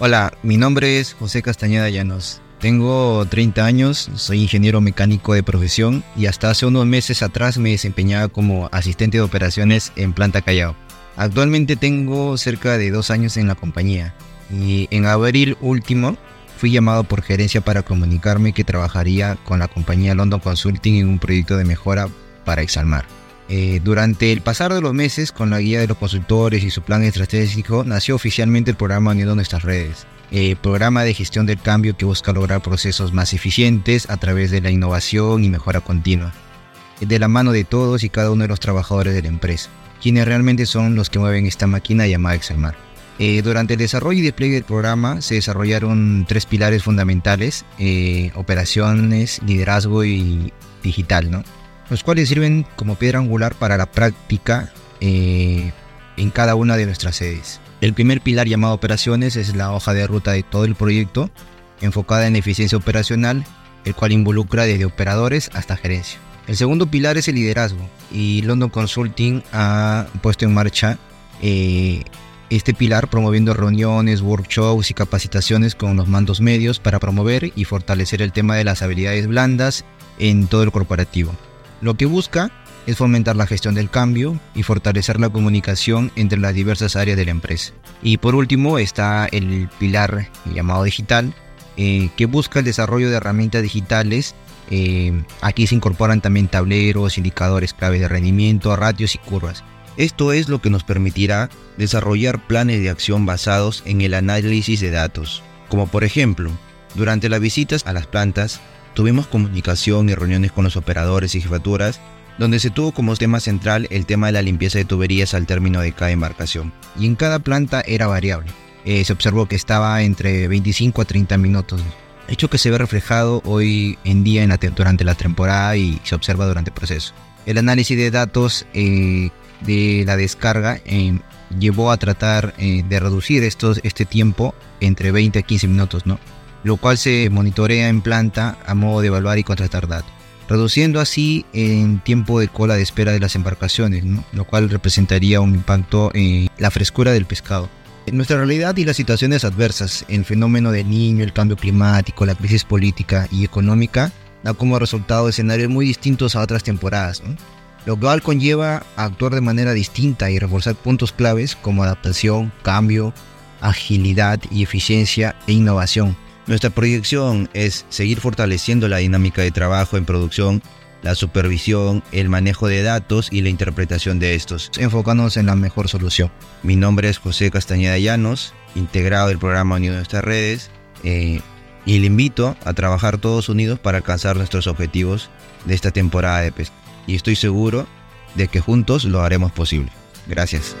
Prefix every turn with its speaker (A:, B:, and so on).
A: Hola, mi nombre es José Castañeda Llanos. Tengo 30 años, soy ingeniero mecánico de profesión y hasta hace unos meses atrás me desempeñaba como asistente de operaciones en Planta Callao. Actualmente tengo cerca de dos años en la compañía y en abril último fui llamado por gerencia para comunicarme que trabajaría con la compañía London Consulting en un proyecto de mejora para Exalmar. Eh, durante el pasar de los meses, con la guía de los consultores y su plan estratégico, nació oficialmente el programa Uniendo Nuestras Redes, eh, programa de gestión del cambio que busca lograr procesos más eficientes a través de la innovación y mejora continua, de la mano de todos y cada uno de los trabajadores de la empresa, quienes realmente son los que mueven esta máquina llamada Exalmar. Eh, durante el desarrollo y despliegue del programa se desarrollaron tres pilares fundamentales, eh, operaciones, liderazgo y digital, ¿no? Los cuales sirven como piedra angular para la práctica eh, en cada una de nuestras sedes. El primer pilar llamado operaciones es la hoja de ruta de todo el proyecto, enfocada en eficiencia operacional, el cual involucra desde operadores hasta gerencia. El segundo pilar es el liderazgo y London Consulting ha puesto en marcha eh, este pilar promoviendo reuniones, workshops y capacitaciones con los mandos medios para promover y fortalecer el tema de las habilidades blandas en todo el corporativo. Lo que busca es fomentar la gestión del cambio y fortalecer la comunicación entre las diversas áreas de la empresa. Y por último está el pilar llamado digital, eh, que busca el desarrollo de herramientas digitales. Eh, aquí se incorporan también tableros, indicadores claves de rendimiento, ratios y curvas. Esto es lo que nos permitirá desarrollar planes de acción basados en el análisis de datos, como por ejemplo, durante las visitas a las plantas, tuvimos comunicación y reuniones con los operadores y jefaturas, donde se tuvo como tema central el tema de la limpieza de tuberías al término de cada embarcación. Y en cada planta era variable. Eh, se observó que estaba entre 25 a 30 minutos, hecho que se ve reflejado hoy en día en la, durante la temporada y se observa durante el proceso. El análisis de datos eh, de la descarga eh, llevó a tratar eh, de reducir estos, este tiempo entre 20 a 15 minutos, ¿no? Lo cual se monitorea en planta a modo de evaluar y contratar datos, reduciendo así el tiempo de cola de espera de las embarcaciones, lo cual representaría un impacto en la frescura del pescado. En nuestra realidad y las situaciones adversas, el fenómeno del niño, el cambio climático, la crisis política y económica, da como resultado escenarios muy distintos a otras temporadas. lo cual conlleva actuar de manera distinta y reforzar puntos claves como adaptación, cambio, agilidad y eficiencia e innovación.
B: Nuestra proyección es seguir fortaleciendo la dinámica de trabajo en producción, la supervisión, el manejo de datos y la interpretación de estos,
A: enfocándonos en la mejor solución.
B: Mi nombre es José Castañeda Llanos, integrado del programa Unido de nuestras redes, eh, y le invito a trabajar todos unidos para alcanzar nuestros objetivos de esta temporada de pesca y estoy seguro de que juntos lo haremos posible. Gracias.